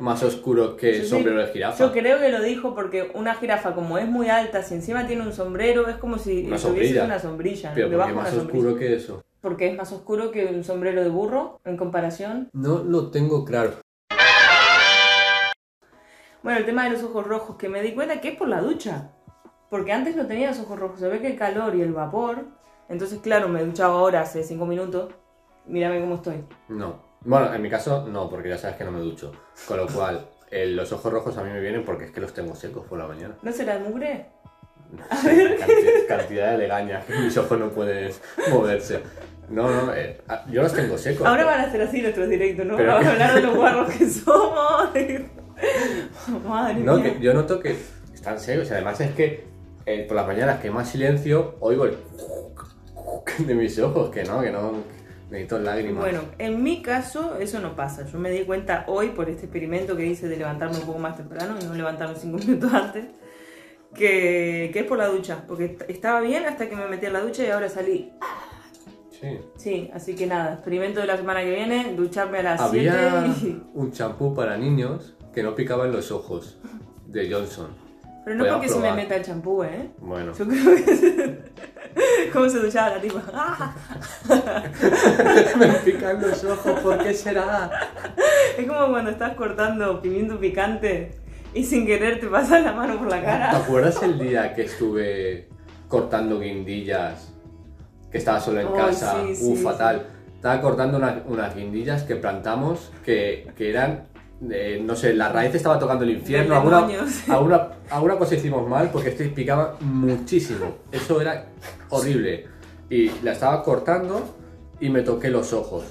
más oscuro que Yo sí- sombrero de jirafa. Yo creo que lo dijo porque una jirafa como es muy alta, si encima tiene un sombrero, es como si Una sombrilla. una sombrilla. Pero porque una más oscuro que eso. Porque es más oscuro que un sombrero de burro en comparación. No lo tengo claro. Bueno, el tema de los ojos rojos, que me di cuenta que es por la ducha. Porque antes no tenía los ojos rojos. Se ve que el calor y el vapor. Entonces, claro, me he duchado ahora hace 5 minutos. Mírame cómo estoy. No. Bueno, en mi caso no, porque ya sabes que no me ducho. Con lo cual, eh, los ojos rojos a mí me vienen porque es que los tengo secos por la mañana. ¿No será mugre? Cantidad, cantidad de legañas que mis ojos no pueden moverse. No, no, eh, ah, yo los tengo secos. Ahora pero- van a ser así nuestros directos, ¿no? Pero- Vamos a hablar de los guarros que somos. Madre No, mía. que yo noto que están secos y además es que eh, por las mañanas que hay más silencio oigo el de mis ojos, que no, que no, necesito lágrimas. Bueno, en mi caso eso no pasa. Yo me di cuenta hoy por este experimento que hice de levantarme un poco más temprano y no levantarme cinco minutos antes, que, que es por la ducha. Porque est- estaba bien hasta que me metí en la ducha y ahora salí. Sí. Sí, así que nada, experimento de la semana que viene, ducharme a las Había 7 y... un champú para niños que no picaba en los ojos, de Johnson. Pero no porque se me meta el champú, ¿eh? Bueno, Yo creo que... ¿Cómo se duchaba la tipa? ¡Ah! me pican los ojos, ¿por qué será? Es como cuando estás cortando pimiento picante y sin querer te pasas la mano por la ¿Te cara. acuerdas el día que estuve cortando guindillas? Que estaba solo en casa, sí, uh, sí, fatal. Estaba cortando una- unas guindillas que plantamos que, que eran, eh, no sé, la raíz estaba tocando el infierno. Alguna, alguna, alguna cosa hicimos mal porque este picaba muchísimo. Eso era horrible. Y la estaba cortando y me toqué los ojos.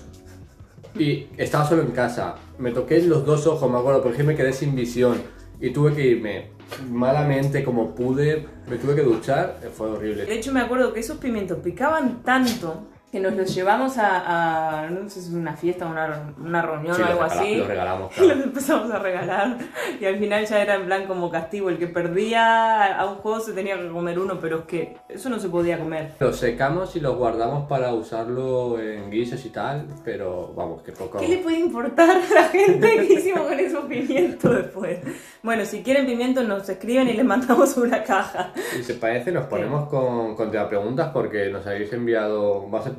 Y estaba solo en casa. Me toqué los dos ojos, me acuerdo, porque me quedé sin visión. Y tuve que irme malamente como pude. Me tuve que duchar. Fue horrible. De hecho, me acuerdo que esos pimientos picaban tanto que nos los llevamos a, a, no sé si es una fiesta, una, una reunión Sí, o algo así. los regalamos, Y los claro. empezamos a regalar. Y al final ya era en plan como castigo. El que perdía a un juego se tenía que comer uno, pero es que eso no se podía comer. Los secamos y los guardamos para usarlo en guisos y tal. Pero vamos, que poco. ¿Qué le puede importar a la gente que hicimos con esos pimientos después? Bueno, si quieren pimientos nos escriben y les mandamos una caja. Si se parece, nos ponemos con, con las preguntas porque nos habéis enviado. Vamos a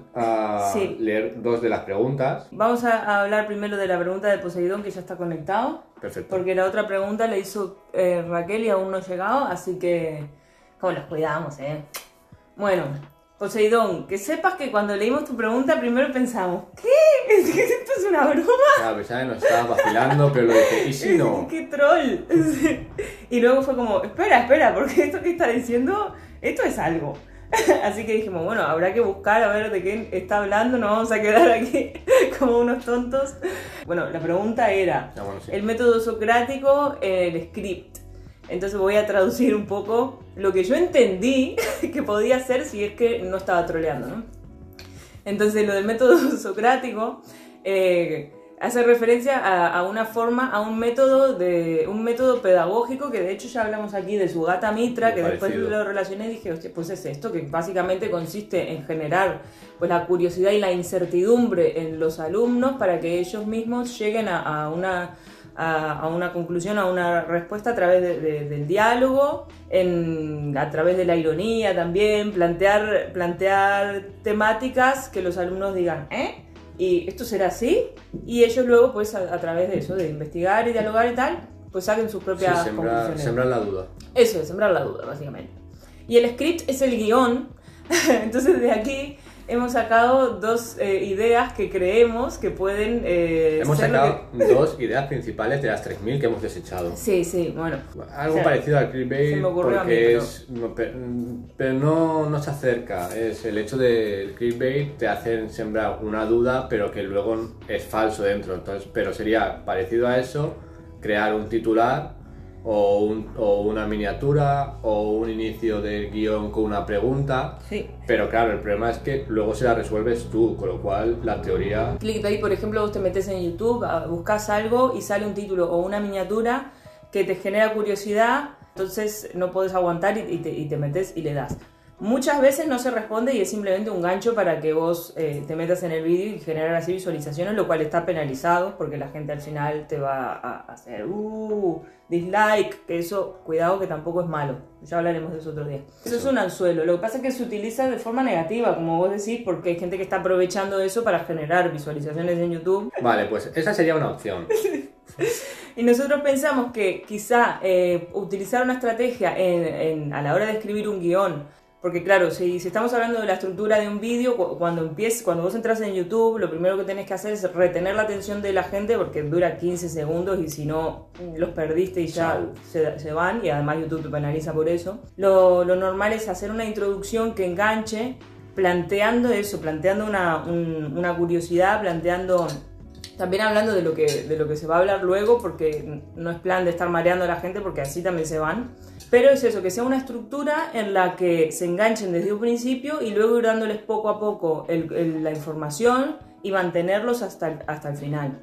Sí. leer dos de las preguntas. Vamos a a hablar primero de la pregunta de Poseidón que ya está conectado. Perfecto. Porque la otra pregunta la hizo eh, Raquel y aún no ha llegado, así que. ¿Cómo los cuidamos, eh? Bueno, Poseidón, que sepas que cuando leímos tu pregunta primero pensamos, ¿qué? ¿Esto es una broma? Claro, pensaba que nos estaba vacilando, pero lo dije, ¿y si no? ¡Qué troll! y luego fue como, espera, espera, porque esto que está diciendo, esto es algo. Así que dijimos, bueno, habrá que buscar a ver de qué está hablando, no vamos a quedar aquí como unos tontos. Bueno, la pregunta era, Ah, bueno, sí. el método socrático en el script. Entonces voy a traducir un poco lo que yo entendí que podía hacer si es que no estaba troleando, ¿no? Entonces lo del método socrático eh, hace referencia a, a una forma, a un método de un método pedagógico que de hecho ya hablamos aquí de su gata Mitra, que después parecido. lo relacioné y dije, "Hostia, pues es esto, que básicamente consiste en generar pues la curiosidad y la incertidumbre en los alumnos para que ellos mismos lleguen a, a una a, a una conclusión, a una respuesta a través de- de- del diálogo, en- a través de la ironía también, plantear, plantear temáticas que los alumnos digan, ¿eh? ¿Y esto será así? Y ellos luego, pues a, a través de eso, de investigar y dialogar y tal, pues saquen sus Sí, propias sembrar, conclusiones. sembrar la duda. Eso es, sembrar la duda, básicamente. Y el script es el guion. Entonces de aquí hemos sacado dos eh, ideas que creemos que pueden eh, Hemos ser lo sacado dos ideas principales de las 3.000 que hemos desechado. Sí, sí, bueno. Algo O sea, parecido al clickbait se me ocurrió a mí, porque pero- es no, pe- pero no, no se acerca es el hecho del clickbait te hacen sembrar una duda pero que luego es falso dentro entonces pero sería parecido a eso crear un titular o, un- o una miniatura o un inicio del guion con una pregunta Sí. pero claro el problema es que luego se la resuelves tú con lo cual la teoría Clickbait, por ejemplo, vos te metes en YouTube, ah, buscas algo y sale un título o una miniatura que te genera curiosidad, entonces no podés aguantar y, y te, y te metes y le das. Muchas veces no se responde y es simplemente un gancho para que vos eh, te metas en el vídeo y generar así visualizaciones, lo cual está penalizado porque la gente al final te va a hacer uh, dislike, que eso, cuidado que tampoco es malo. Ya hablaremos de eso otro día. Eso, es un anzuelo. Lo que pasa es que se utiliza de forma negativa, como vos decís, porque hay gente que está aprovechando eso para generar visualizaciones en YouTube. Vale, pues esa sería una opción. y nosotros pensamos que quizá eh, utilizar una estrategia en, a la hora de escribir un guion porque claro, si, estamos hablando de la estructura de un vídeo, cuando empieces, cuando vos entras en YouTube, lo primero que tenés que hacer es retener la atención de la gente porque dura 15 segundos y si no los perdiste y ya se, van y además YouTube te penaliza por eso. Lo, normal es hacer una introducción que enganche, planteando eso, planteando una, una curiosidad, planteando también hablando de lo, que, de lo que se va a hablar luego, porque no es plan de estar mareando a la gente, porque así también se van. Pero es eso, que sea una estructura en la que se enganchen desde un principio y luego ir dándoles poco a poco la información y mantenerlos hasta el, hasta el final.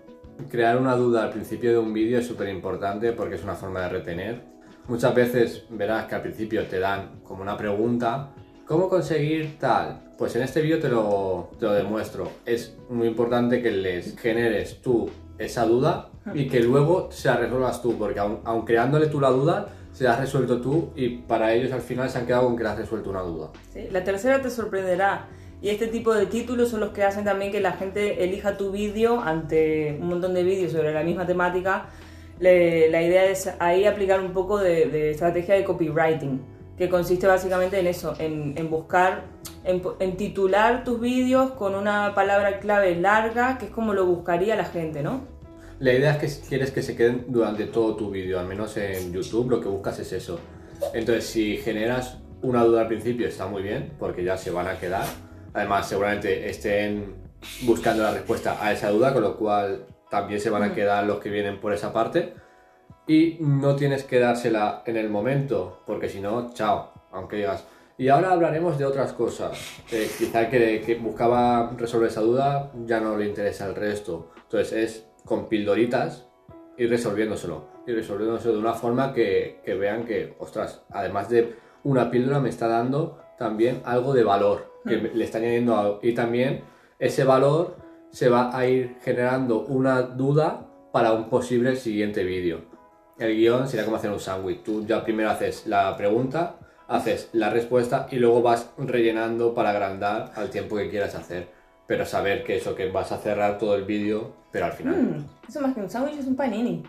Crear una duda al principio de un vídeo es súper importante porque es una forma de retener. Muchas veces verás que al principio te dan como una pregunta, ¿cómo conseguir tal? Pues en este vídeo te lo, te lo demuestro. Es muy importante que les generes tú esa duda y que luego se la resuelvas tú, porque aun, aun creándole tú la duda, se la has resuelto tú y para ellos al final se han quedado con que le has resuelto una duda. Sí, la tercera te sorprenderá. Y este tipo de títulos son los que hacen también que la gente elija tu vídeo ante un montón de vídeos sobre la misma temática. la idea es ahí aplicar un poco de, estrategia de copywriting, que consiste básicamente en eso, en, buscar, en, en, titular tus vídeos con una palabra clave larga, que es como lo buscaría la gente, ¿no? La idea es que quieres que se queden durante todo tu vídeo, al menos en YouTube lo que buscas es eso. Entonces, si generas una duda al principio está muy bien, porque ya se van a quedar. Además, seguramente estén buscando la respuesta a esa duda, con lo cual también se van a quedar los que vienen por esa parte. Y no tienes que dársela en el momento, porque si no, chao, aunque digas. Y ahora hablaremos de otras cosas. Eh, quizá que buscaba resolver esa duda ya no le interesa el resto. Entonces es con pildoritas y resolviéndoselo. Y resolviéndoselo de una forma que, vean que, ostras, además de una píldora me está dando también algo de valor, que hmm. le está añadiendo algo. Y también ese valor se va a ir generando una duda para un posible siguiente vídeo. El guion sería como hacer un sándwich. Tú ya primero haces la pregunta, haces la respuesta y luego vas rellenando para agrandar al tiempo que quieras hacer pero saber que eso, que vas a cerrar todo el vídeo, pero al final... Mm, eso más que un sándwich es un panini.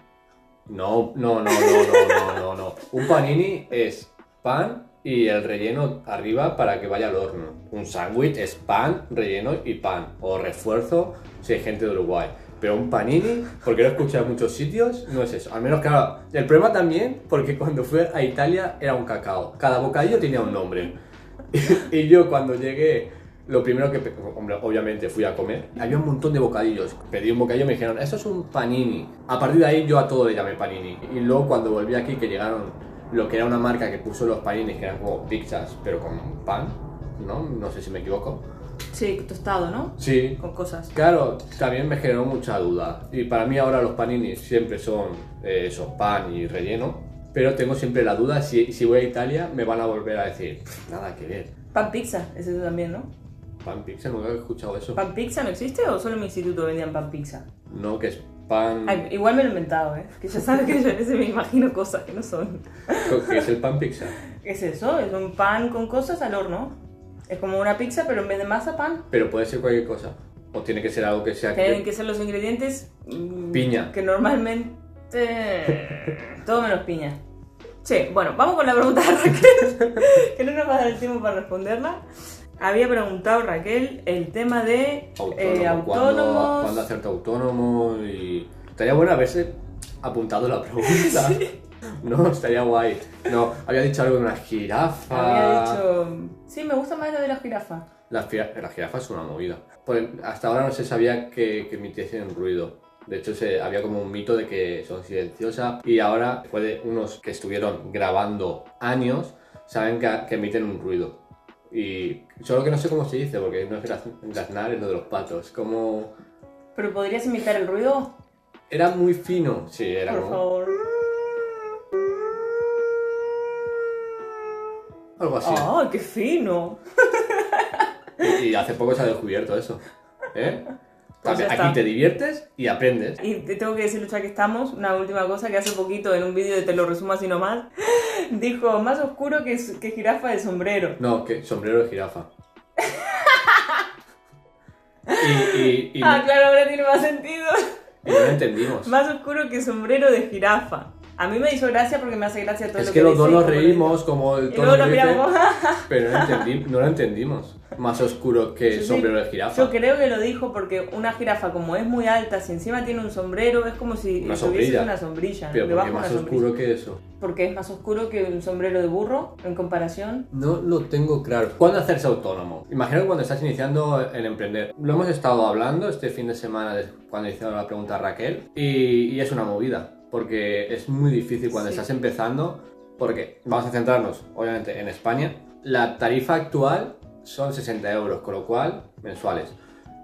No, no, no, no, no, no, no, no. Un panini es pan y el relleno arriba para que vaya al horno. Un sándwich es pan, relleno y pan. O refuerzo si hay gente de Uruguay. Pero un panini, porque lo he escuchado en muchos sitios, no es eso. Al menos, claro, el problema también, porque cuando fui a Italia era un cacao. Cada bocadillo tenía un nombre. y yo cuando llegué lo primero que, hombre, obviamente fui a comer, había un montón de bocadillos. Pedí un bocadillo y me dijeron, eso es un panini. A partir de ahí yo a todo le llamé panini. Y luego cuando volví aquí, que llegaron lo que era una marca que puso los paninis, que eran como pizzas, pero con pan, ¿no? No sé si me equivoco. Sí, tostado, ¿no? Sí. Con cosas. Claro, también me generó mucha duda. Y para mí ahora los paninis siempre son eh, eso, pan y relleno. Pero tengo siempre la duda si, si voy a Italia me van a volver a decir, nada que ver. Pan pizza, ese también, ¿no? Pan pizza, nunca he escuchado eso. ¿Pan pizza no existe o solo en mi instituto vendían pan pizza? No, que es pan. igual me lo he inventado, ¿eh? Que ya sabes que yo a veces me imagino cosas que no son. ¿Qué es el pan pizza? ¿Qué es eso? Es un pan con cosas al horno. Es como una pizza, pero en vez de masa, pan. Pero puede ser cualquier cosa. O tiene que ser algo que sea. Tienen que ser los ingredientes. Mm, piña. Que normalmente. Todo menos piña. Sí, bueno, vamos con la pregunta de Raquel. que no nos va a dar el tiempo para responderla. Había preguntado Raquel el tema de eh, autónomos. ¿Cuándo, hacerte autónomo? Y estaría bueno haberse apuntado la pregunta. No, estaría guay. No, había dicho algo de una jirafa. Había dicho. Sí, me gusta más lo de la jirafa. La, la jirafa es una movida. Pues hasta ahora no se sabía que, que emitiesen ruido. De hecho, se, había como un mito de que son silenciosas. Y ahora, después de unos que estuvieron grabando años, saben que, que emiten un ruido. Y solo que no sé cómo se dice, porque no es graznar, es lo de los patos. Como... ¿Pero podrías imitar el ruido? Era muy fino, sí, era Por favor. Algo así. ¡Ah, qué fino! Y, y hace poco se ha descubierto eso. ¿Eh? Pues Aquí está. te diviertes y aprendes. Y te tengo que decir, Lucha, que estamos, una última cosa que hace poquito en un vídeo de Te lo resumo así nomás, dijo, más oscuro que, que jirafa de sombrero. No, que sombrero de jirafa. y, y- y Ah, claro, ahora tiene más sentido. y no lo entendimos. Más oscuro que sombrero de jirafa. A mí me hizo gracia porque me hace gracia todo Es lo que que los dos nos reímos como el tono dice, miramos. pero no, entendí- no lo entendimos. Más oscuro que Sí, sí. sombrero de jirafa. Yo creo que lo dijo porque una jirafa como es muy alta, si encima tiene un sombrero, es como si Una sombrilla. una sombrilla. Pero porque una más oscuro que eso. Porque es más oscuro que un sombrero de burro en comparación. No lo tengo claro. ¿Cuándo hacerse autónomo? Imagino que cuando estás iniciando en emprender. Lo hemos estado hablando este fin de semana cuando hicieron la pregunta a Raquel y, y es una movida. Porque es muy difícil cuando Sí. estás empezando. Porque vamos a centrarnos, obviamente, en España. La tarifa actual son 60 euros, con lo cual, mensuales.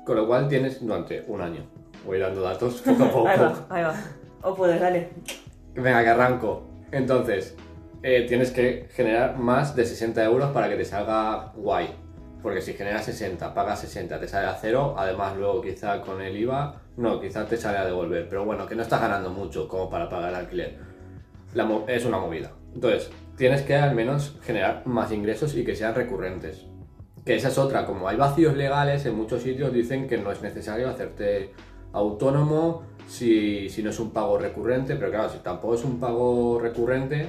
Con lo cual tienes durante un año. Voy dando datos poco a poco. Ahí va, ahí va. O puedes, dale. Venga, que arranco. Entonces, eh, tienes que generar más de 60 euros para que te salga guay. Porque si generas 60, pagas 60, te sale a cero. Además, luego quizá con el IVA, no, quizá te sale a devolver. Pero bueno, que no estás ganando mucho como para pagar el alquiler. Es una movida. Entonces, tienes que al menos generar más ingresos y que sean recurrentes. Que esa es otra, como hay vacíos legales, en muchos sitios dicen que no es necesario hacerte autónomo si, si no es un pago recurrente, pero claro, si tampoco es un pago recurrente,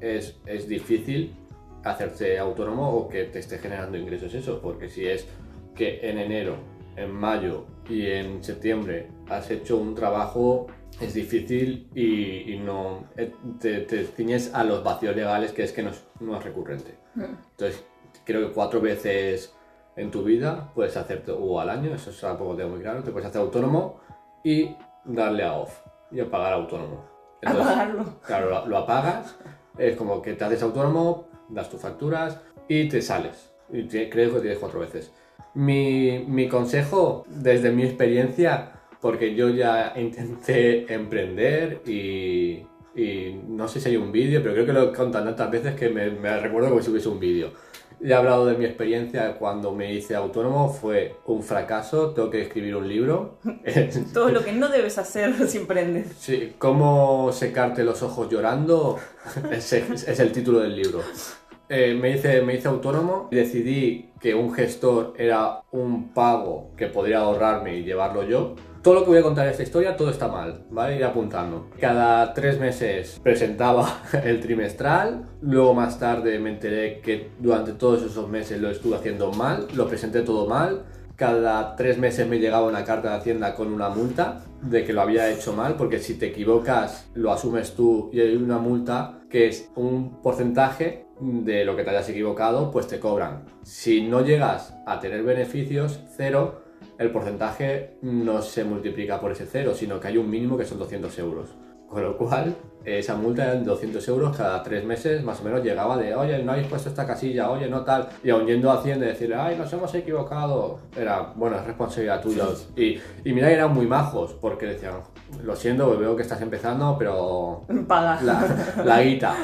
es, es difícil hacerse autónomo o que te esté generando ingresos eso, porque si es que en enero, en mayo y en septiembre has hecho un trabajo, es difícil y, y no eh, te, te ciñes a los vacíos legales que es que no es, no es recurrente. Entonces, creo que cuatro veces en tu vida puedes hacerte, o al año, eso tampoco tengo muy claro, te puedes hacer autónomo y darle a off y apagar autónomo. Entonces, Apagarlo. Claro, lo, lo apagas, es como que te haces autónomo, das tus facturas y te sales. Y te- creo que tienes cuatro veces. Mi, mi consejo, desde mi experiencia, porque yo ya intenté emprender y, y no sé si hay un vídeo, pero creo que lo he contado tantas veces que me, me recuerdo como si hubiese un vídeo. He hablado de mi experiencia cuando me hice autónomo, fue un fracaso, tengo que escribir un libro. Todo lo que no debes hacer si emprendes. Sí, cómo secarte los ojos llorando es, es el título del libro. Eh, me, hice, me hice autónomo y decidí que un gestor era un pago que podría ahorrarme y llevarlo yo. Todo lo que voy a contar en esta historia, todo está mal, ¿vale? Ir apuntando. Cada tres meses presentaba el trimestral, luego más tarde me enteré que durante todos esos meses lo estuve haciendo mal, lo presenté todo mal, cada tres meses me llegaba una carta de Hacienda con una multa de que lo había hecho mal, porque si te equivocas lo asumes tú y hay una multa que es un porcentaje de lo que te hayas equivocado, pues te cobran. Si no llegas a tener beneficios, cero, el porcentaje no se multiplica por ese cero, sino que hay un mínimo que son 200 euros. Con lo cual, esa multa de 200 euros cada tres meses más o menos llegaba de, oye, no habéis puesto esta casilla, oye, no tal. Y aun yendo a Hacienda y decirle, ay, nos hemos equivocado. Era, bueno, es responsabilidad tuya. Y, y mira que eran muy majos, porque decían, lo siento, veo que estás empezando, pero Paga. la, la guita.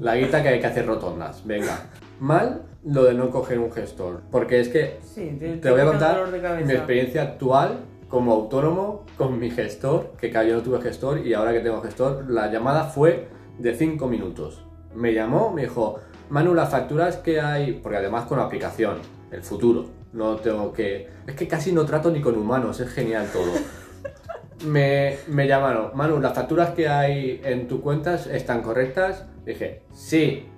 La guita que hay que hacer rotondas. Venga. Mal lo de no coger un gestor. Porque es que Sí, te, te voy a contar dolor de cabeza. mi experiencia actual como autónomo con mi gestor, que yo no tuve gestor y ahora que tengo gestor, la llamada fue de 5 minutos. Me llamó, me dijo, Manu, las facturas que hay, porque además con la aplicación, el futuro, no tengo que... Es que casi no trato ni con humanos, es genial todo. Me, me llamaron, Manu, las facturas que hay en tu cuentas están correctas. Dije, sí.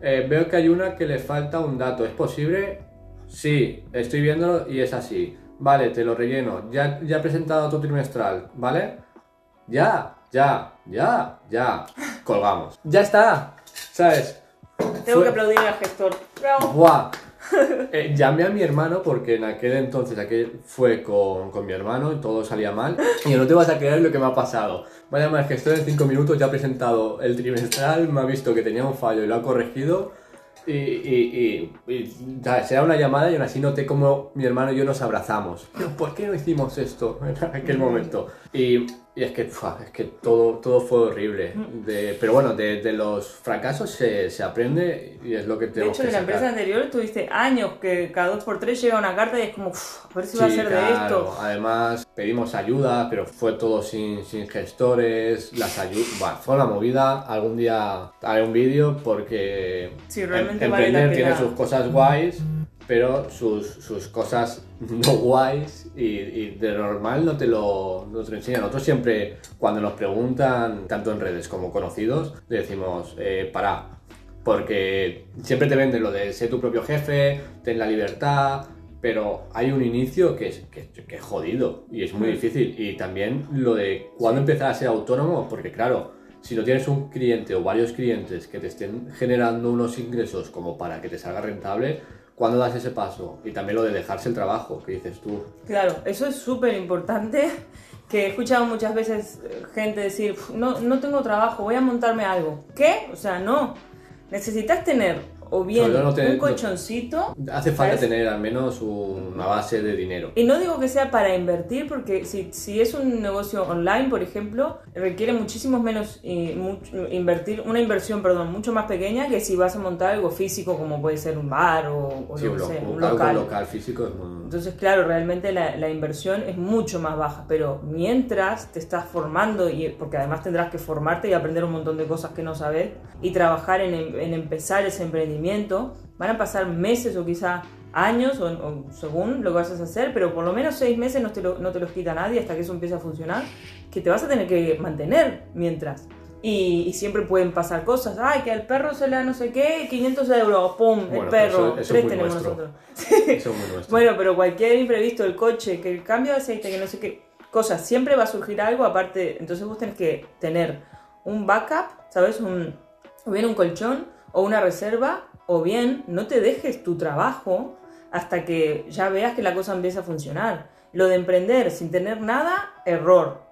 Eh, veo que hay una que le falta un dato, ¿es posible? Sí, estoy viéndolo y es así. Vale, te lo relleno. Ya, ya he presentado tu trimestral, ¿vale? Ya, ya, ya, ya. Colgamos. Ya está. ¿Sabes? Tengo Fue- que aplaudir al gestor. Bravo. ¡Buah! Eh, llamé a mi hermano porque en aquel entonces, aquel fue con, con mi hermano y todo salía mal. Y no te vas a creer lo que me ha pasado. Va a llamar al gestor en 5 minutos, ya ha presentado el trimestral, me ha visto que tenía un fallo y lo ha corregido. Y, y, y, será una llamada y aún así noté como mi hermano y yo nos abrazamos. ¿por qué no hicimos esto en aquel momento? Y, Y es que, es que todo, todo fue horrible. De, pero bueno, de, de los fracasos se, se aprende y es lo que De tenemos hecho, que en la empresa anterior tuviste años que cada dos por tres llega una carta y es como, "Uf, a ver si va a Sí, ser de claro. esto. Además, pedimos ayuda, pero fue todo sin, sin gestores. Las ayudas. fue una movida. Algún día haré un vídeo porque Sí, realmente em- vale la emprender tiene sus cosas guays, pero sus, sus cosas no guays y, y de normal no te, lo, no te lo enseñan. Nosotros siempre, cuando nos preguntan, tanto en redes como conocidos, le decimos, eh, para. Porque siempre te venden lo de ser tu propio jefe, ten la libertad, pero hay un inicio que es, que, que es jodido y es muy Mm. difícil. Y también lo de cuándo empezar a ser autónomo, porque claro, si no tienes un cliente o varios clientes que te estén generando unos ingresos como para que te salga rentable, ¿cuándo das ese paso? Y también lo de dejarse el trabajo, que dices tú. Claro, eso es súper importante. Que he escuchado muchas veces eh, gente decir, "Uf, no, no tengo trabajo, voy a montarme algo. ¿Qué? O sea, no. Necesitas tener o bien no te- un no- colchoncito. Hace falta ¿Sabes? tener al menos una base de dinero. Y no digo que sea para invertir, porque si, si es un negocio online, por ejemplo, requiere muchísimo menos eh, invertir, una inversión, perdón, mucho más pequeña que si vas a montar algo físico como puede ser un bar o, o Sí, yo un, qué lo- sé, un un algo local. local físico es muy... Entonces, claro, realmente la, la inversión es mucho más baja, pero mientras te estás formando, y porque además tendrás que formarte y aprender un montón de cosas que no sabes, y trabajar en, en empezar ese emprendimiento, van a pasar meses o quizá años, o, o según lo que vayas a hacer, pero por lo menos seis meses no te, lo- no te los quita nadie hasta que eso empiece a funcionar, que te vas a tener que mantener mientras. Y, y siempre pueden pasar cosas, ay, que al perro se le da no sé qué, 500 euros, pum, el Bueno, pero perro, eso- eso es tres tenemos nuestro. nosotros. Eso es muy nuestro. Bueno, pero cualquier imprevisto, el coche, que el cambio de aceite, que no sé qué, cosas, siempre va a surgir algo aparte. Entonces vos tenés que tener un backup, ¿sabes? Un, o bien un colchón o una reserva, o bien no te dejes tu trabajo hasta que ya veas que la cosa empieza a funcionar. Lo de emprender sin tener nada, error.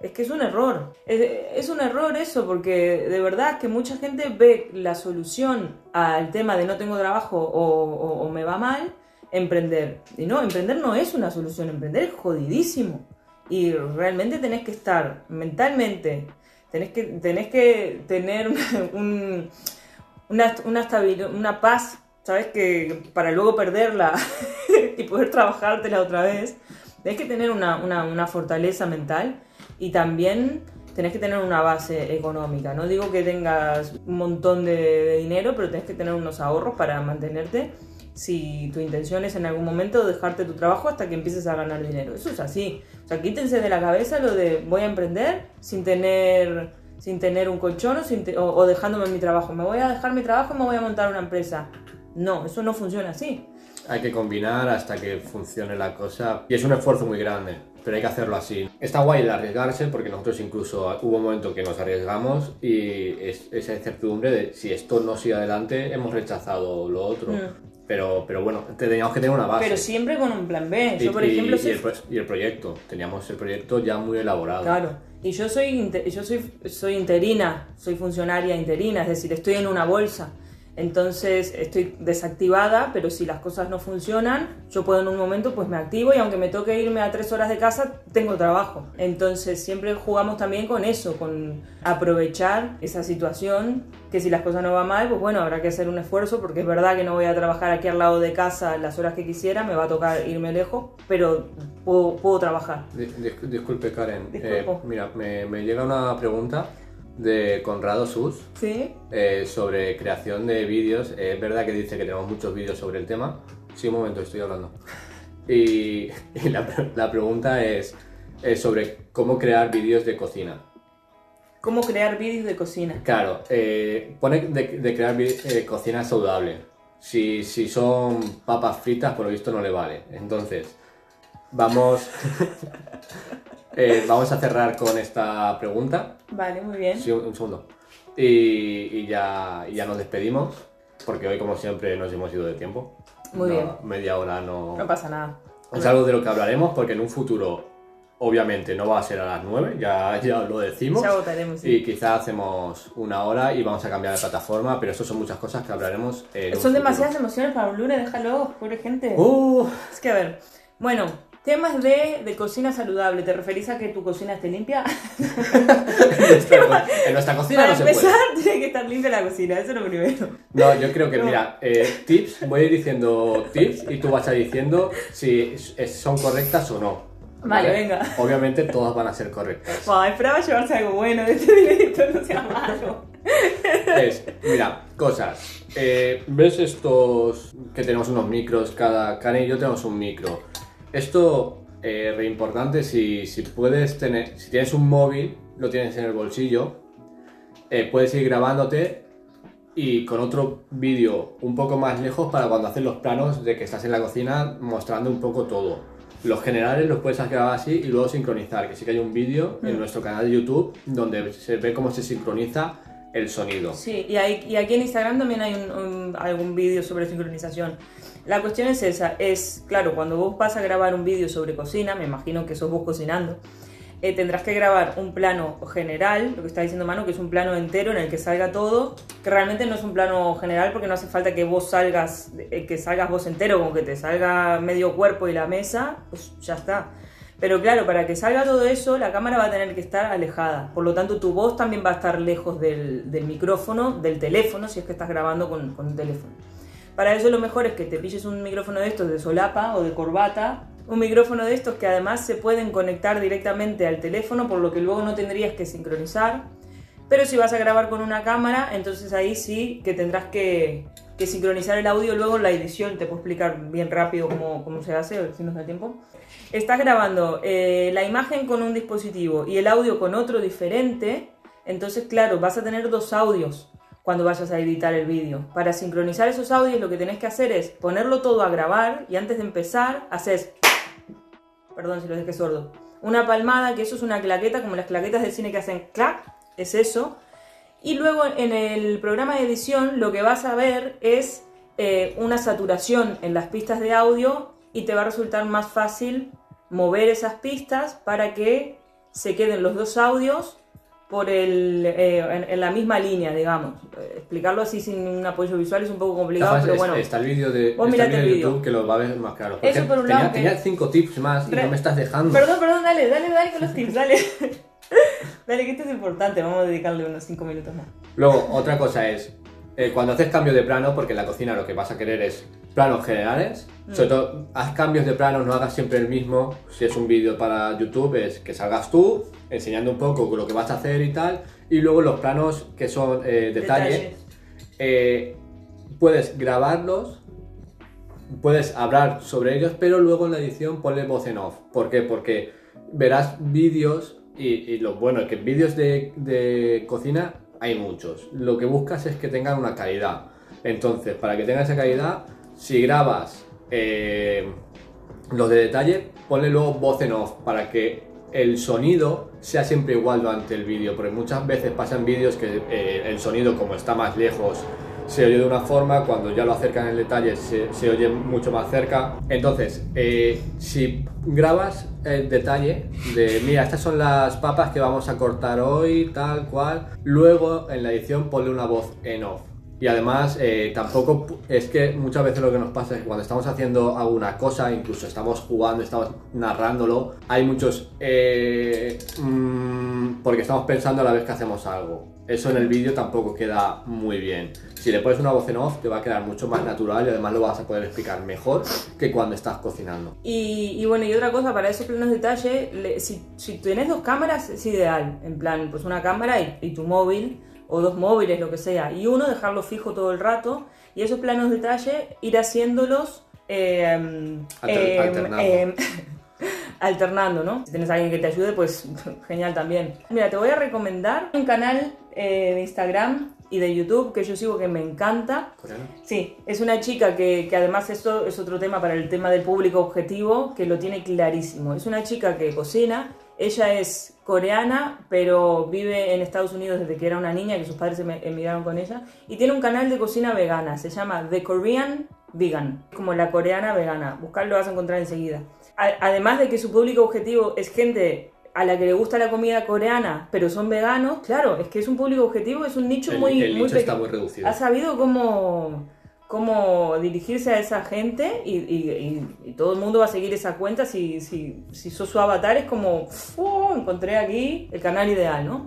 Es que es un error. Es, un error eso, porque de verdad que mucha gente ve la solución al tema de no tengo trabajo o me va mal, emprender. Y no, emprender no es una solución, emprender es jodidísimo. Y realmente tenés que estar mentalmente, tenés que, tenés que tener un- una, una, estabil- una paz, ¿sabes? Que para luego perderla y poder trabajártela otra vez, tenés que tener una, una, una fortaleza mental y también tenés que tener una base económica. No digo que tengas un montón de, de dinero, pero tenés que tener unos ahorros para mantenerte si tu intención es en algún momento dejarte tu trabajo hasta que empieces a ganar dinero. Eso es así. O sea, quítense de la cabeza lo de voy a emprender sin tener, sin tener un colchón o, sin te- o- o dejándome mi trabajo. Me voy a dejar mi trabajo y me voy a montar una empresa. No, eso no funciona así. Hay que combinar hasta que funcione la cosa. Y es un esfuerzo muy grande, pero hay que hacerlo así. Está guay el arriesgarse porque nosotros incluso hubo un momento que nos arriesgamos y es, esa incertidumbre de si esto no sigue adelante, hemos rechazado lo otro. Mm. Pero, pero bueno, teníamos que tener una base. Pero siempre con un plan B. Y- Yo, por y- ejemplo, y, soy el, pro- y el proyecto. Teníamos el proyecto ya muy elaborado. Claro. Y yo soy yo soy, soy interina, soy funcionaria interina, es decir, estoy en una bolsa. Entonces estoy desactivada, pero si las cosas no funcionan, yo puedo en un momento pues me activo y aunque me toque irme a tres horas de casa, tengo trabajo. Entonces siempre jugamos también con eso, con aprovechar esa situación, que si las cosas no van mal, pues bueno, habrá que hacer un esfuerzo porque es verdad que no voy a trabajar aquí al lado de casa las horas que quisiera, me va a tocar irme lejos, pero puedo, puedo trabajar. Di- dis- disculpe, Karen. Eh, mira, me, me llega una pregunta de Conrado Sus ¿Sí? eh, sobre creación de vídeos. Eh, es verdad que dice que tenemos muchos vídeos sobre el tema. Sí, un momento, estoy hablando. Y, y la, pre- la pregunta es sobre cómo crear vídeos de cocina. ¿Cómo crear vídeos de cocina? Claro, eh, pone de, de crear cocina saludable. Si, si son papas fritas, por lo visto no le vale. Entonces, vamos, eh, vamos a cerrar con esta pregunta. Vale, muy bien. Sí, un, un segundo. Y, y ya, y ya nos despedimos, porque hoy, como siempre, nos hemos ido de tiempo. Muy No, bien. Media hora no... No pasa nada. Es algo de lo que hablaremos, porque en un futuro, obviamente, no va a ser a las 9, ya, ya lo decimos. Ya votaremos. sí. Y quizá hacemos una hora y vamos a cambiar de plataforma, pero eso son muchas cosas que hablaremos en Son demasiadas emociones para un lunes, déjalo, pobre gente. ¡Uh! Es que a ver, bueno, Temas de, de cocina saludable. ¿Te referís a que tu cocina esté limpia? en nuestra cocina Para no se empezar, puede. tiene que estar limpia la cocina, eso es lo primero. No, yo creo que, No. mira, eh, tips, voy a ir diciendo tips y tú vas a ir diciendo si son correctas o no. Vale, venga. Obviamente todas van a ser correctas. Buah, esperaba llevarse algo bueno de este directo, no sea malo. Es, mira, cosas. Eh, ¿Ves estos que tenemos unos micros? Cada Karen y yo tenemos un micro. Esto, eh, re importante, si, si puedes tener, si tienes un móvil, lo tienes en el bolsillo, eh, puedes ir grabándote y con otro vídeo un poco más lejos para cuando haces los planos de que estás en la cocina mostrando un poco todo. Los generales los puedes grabar así y luego sincronizar, que sí que hay un vídeo en nuestro canal de YouTube donde se ve cómo se sincroniza el sonido. Sí, y, hay- y aquí en Instagram también hay un- un- algún vídeo sobre sincronización. La cuestión es esa, es, claro, cuando vos vas a grabar un vídeo sobre cocina, me imagino que sos vos cocinando, eh, tendrás que grabar un plano general, lo que está diciendo Manu, que es un plano entero en el que salga todo, que realmente no es un plano general porque no hace falta que vos salgas, eh, que salgas vos entero, como que te salga medio cuerpo y la mesa, pues ya está. Pero claro, para que salga todo eso, la cámara va a tener que estar alejada. Por lo tanto, tu voz también va a estar lejos del, micrófono, del teléfono, si es que estás grabando con un teléfono. Para eso lo mejor es que te pilles un micrófono de estos de solapa o de corbata. Un micrófono de estos que además se pueden conectar directamente al teléfono, por lo que luego no tendrías que sincronizar. Pero si vas a grabar con una cámara, entonces ahí sí que tendrás que, que sincronizar el audio luego la edición. Te puedo explicar bien rápido cómo, cómo se hace, si nos da tiempo. Estás grabando eh, la imagen con un dispositivo y el audio con otro diferente. Entonces, claro, vas a tener dos audios cuando vayas a editar el vídeo. Para sincronizar esos audios lo que tenés que hacer es ponerlo todo a grabar y antes de empezar haces... Perdón si lo dejé sordo. Una palmada, que eso es una claqueta, como las claquetas del cine que hacen clac, es eso. Y luego en el programa de edición lo que vas a ver es eh, una saturación en las pistas de audio y te va a resultar más fácil mover esas pistas para que se queden los dos audios por el, eh, en, en la misma línea, digamos. Eh, explicarlo así sin un apoyo visual es un poco complicado, pero bueno. está el vídeo de, Vos está el vídeo de. YouTube que lo va a ver más claro. Eso Porque por un tenía, lado tenía cinco tips más y Re- no me estás dejando. Perdón, perdón, dale, dale, dale con los tips, dale. dale, que esto es importante, vamos a dedicarle unos 5 minutos más. Luego, otra cosa es, eh, cuando haces cambio de plano, porque en la cocina lo que vas a querer es planos generales, Mm. sobre todo, haz cambios de plano, no hagas siempre el mismo. Si es un vídeo para YouTube, es que salgas tú, enseñando un poco lo que vas a hacer y tal, y luego los planos que son eh, detalle, Detalles. eh, puedes grabarlos, puedes hablar sobre ellos, pero luego en la edición ponle voz en off. ¿Por qué? Porque verás vídeos y, y lo bueno es que vídeos de, de cocina hay muchos. Lo que buscas es que tengan una calidad. Entonces, para que tenga esa calidad, si grabas eh, los de detalle, ponle luego voz en off para que el sonido sea siempre igual durante el vídeo, porque muchas veces pasan vídeos que eh, el sonido como está más lejos se oye de una forma, cuando ya lo acercan en detalle se, se oye mucho más cerca. Entonces, eh, si grabas el detalle de, mira, estas son las papas que vamos a cortar hoy, tal cual, luego en la edición ponle una voz en off. Y además, eh, tampoco es que muchas veces lo que nos pasa es que cuando estamos haciendo alguna cosa, incluso estamos jugando, estamos narrándolo, hay muchos. eh, mm, porque estamos pensando a la vez que hacemos algo. Eso en el vídeo tampoco queda muy bien. Si le pones una voz en off, te va a quedar mucho más natural y además lo vas a poder explicar mejor que cuando estás cocinando. Y, bueno, y otra cosa, para esos planos de detalle, le- si, si tenés dos cámaras es ideal, en plan, pues una cámara y, y tu móvil, o dos móviles, lo que sea, y uno dejarlo fijo todo el rato, y esos planos de detalle ir haciéndolos eh, Alter- alternando. eh, alternando, ¿no? Si tienes a alguien que te ayude, pues genial también. Mira, te voy a recomendar un canal eh, de Instagram y de YouTube que yo sigo que me encanta. Sí, es una chica que, que además esto es otro tema para el tema del público objetivo, que lo tiene clarísimo. Es una chica que cocina, ella es coreana, pero vive en Estados Unidos desde que era una niña, que sus padres em- emigraron con ella, y tiene un canal de cocina vegana, se llama The Korean Vegan, como la coreana vegana. Buscarlo lo vas a encontrar enseguida. Además de que su público objetivo es gente a la que le gusta la comida coreana, pero son veganos, claro, es que es un público objetivo, es un nicho El, muy, el muy nicho está muy reducido. ha sabido cómo, cómo dirigirse a esa gente y, todo el mundo va a seguir esa cuenta si, si, si sos su avatar es como, "Oh, encontré aquí el canal ideal, ¿no?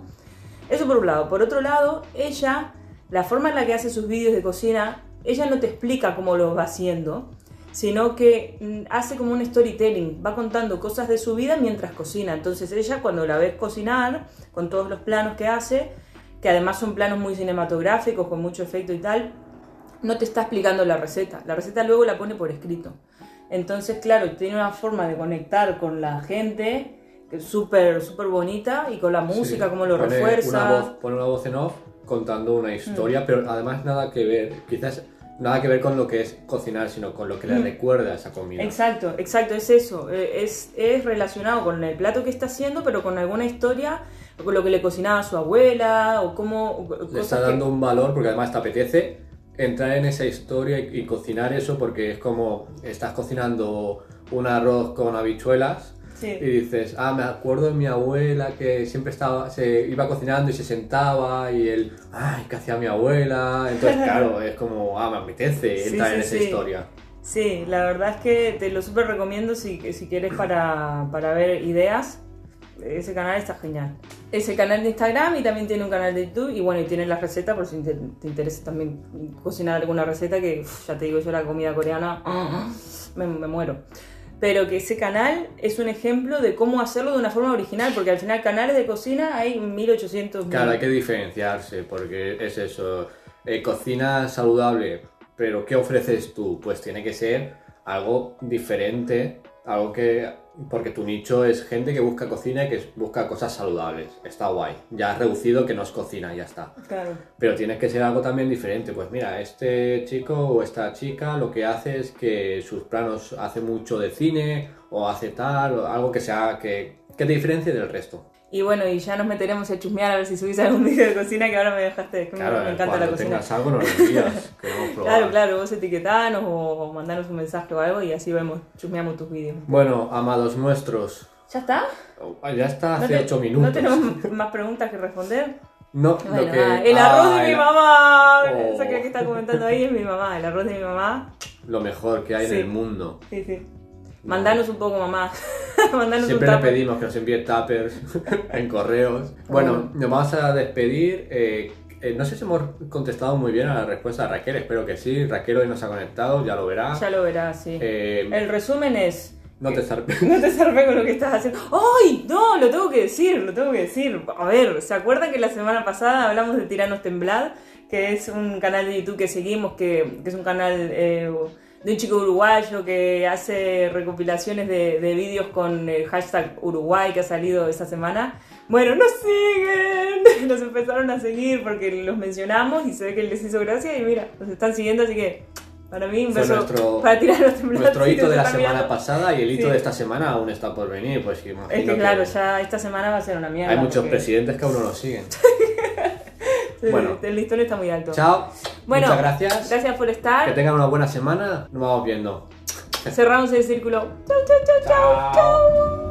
Eso por un lado. Por otro lado, ella, la forma en la que hace sus vídeos de cocina, ella no te explica cómo los va haciendo, sino que mm, hace como un storytelling, va contando cosas de su vida mientras cocina. Entonces ella cuando la ves cocinar, con todos los planos que hace, que además son planos muy cinematográficos, con mucho efecto y tal, no te está explicando la receta. La receta luego la pone por escrito. Entonces, claro, tiene una forma de conectar con la gente que es súper, súper bonita y con la música, Sí, como lo pone refuerza. Una voz, pone una voz en off contando una historia, Mm. pero además nada que ver, quizás nada que ver con lo que es cocinar, sino con lo que le Mm. recuerda a esa comida. Exacto, exacto, es eso. eh, Es, es relacionado con el plato que está haciendo, pero con alguna historia, con lo que le cocinaba su abuela, o cómo. Le está que- dando un valor porque además te apetece entrar en esa historia y, y cocinar eso porque es como estás cocinando un arroz con habichuelas Sí. y dices, ah, me acuerdo de mi abuela que siempre estaba, se iba cocinando y se sentaba y él, ay, ¿qué hacía mi abuela? Entonces, claro, es como, ah, me apetece Sí, entrar sí, en esa historia. Sí, la verdad es que te lo súper recomiendo si, si quieres para, para ver ideas. Ese canal está genial. Ese canal de Instagram y también tiene un canal de YouTube. Y bueno, y tiene las recetas por si te, te interesa también cocinar alguna receta. Que uf, ya te digo yo, la comida coreana me, me muero. Pero que ese canal es un ejemplo de cómo hacerlo de una forma original. Porque al final, canales de cocina hay 1800. Claro, hay que diferenciarse porque es eso, eh, cocina saludable, pero ¿qué ofreces tú? Pues tiene que ser algo diferente, algo que... Porque tu nicho es gente que busca cocina y que busca cosas saludables. Está guay. Ya has reducido que no es cocina, ya está. Claro. Pero tiene que ser algo también diferente. Pues mira, este chico o esta chica lo que hace es que sus planos hace mucho de cine o hace tal, o algo que sea que, que te diferencie del resto. Y bueno, y ya nos meteremos a chusmear a ver si subís algún video de cocina que ahora me dejaste. Me- encanta la cocina. tengas algo nos lo envías. queremos probar. Claro, claro, vos etiquetanos o mandanos un mensaje o algo y así vemos, chusmeamos tus vídeos. Bueno, amados nuestros, ¿Ya está? oh, ya está ¿No hace te- 8 minutos. ¿No tenemos más preguntas que responder? No, Bueno, lo que... el arroz Ah, de mi el- mamá. Oh. Esa que está comentando ahí es mi mamá, el arroz de mi mamá. Lo mejor que hay Sí. en el mundo. Sí, sí. Mandanos un poco, mamá. Mandanos Siempre le pedimos que nos envíe tuppers en correos. Bueno, nos vamos a despedir. eh, eh, no sé si hemos contestado muy bien a la respuesta de Raquel, espero que sí. Raquel hoy nos ha conectado, ya lo verá. Ya lo verás, sí. Eh, El resumen es... no te zarpes. No te zarpé con lo que estás haciendo. ¡Ay! No, lo tengo que decir, lo tengo que decir. A ver, ¿se acuerdan que la semana pasada hablamos de Tiranos Temblad? Que es un canal de YouTube que seguimos, que, que es un canal eh, de un chico uruguayo que hace recopilaciones de, de vídeos con el hashtag Uruguay que ha salido esta semana. Bueno, nos siguen, nos empezaron a seguir porque los mencionamos y se ve que les hizo gracia y mira, nos están siguiendo, así que para mí un beso nuestro- para Tiranos Temblad. Nuestro hito de la semana mirando. pasada y el hito Sí. de esta semana aún está por venir. Pues imagino Es que claro, que ya esta semana va a ser una mierda. hay muchos porque- presidentes que aún no nos siguen. Bueno. El listón está muy alto. Chao. Bueno, Muchas gracias. Gracias por Que estar. tengan una buena semana. Nos vamos viendo. Cerramos el círculo. Chau, chau, chau, chau. Chao.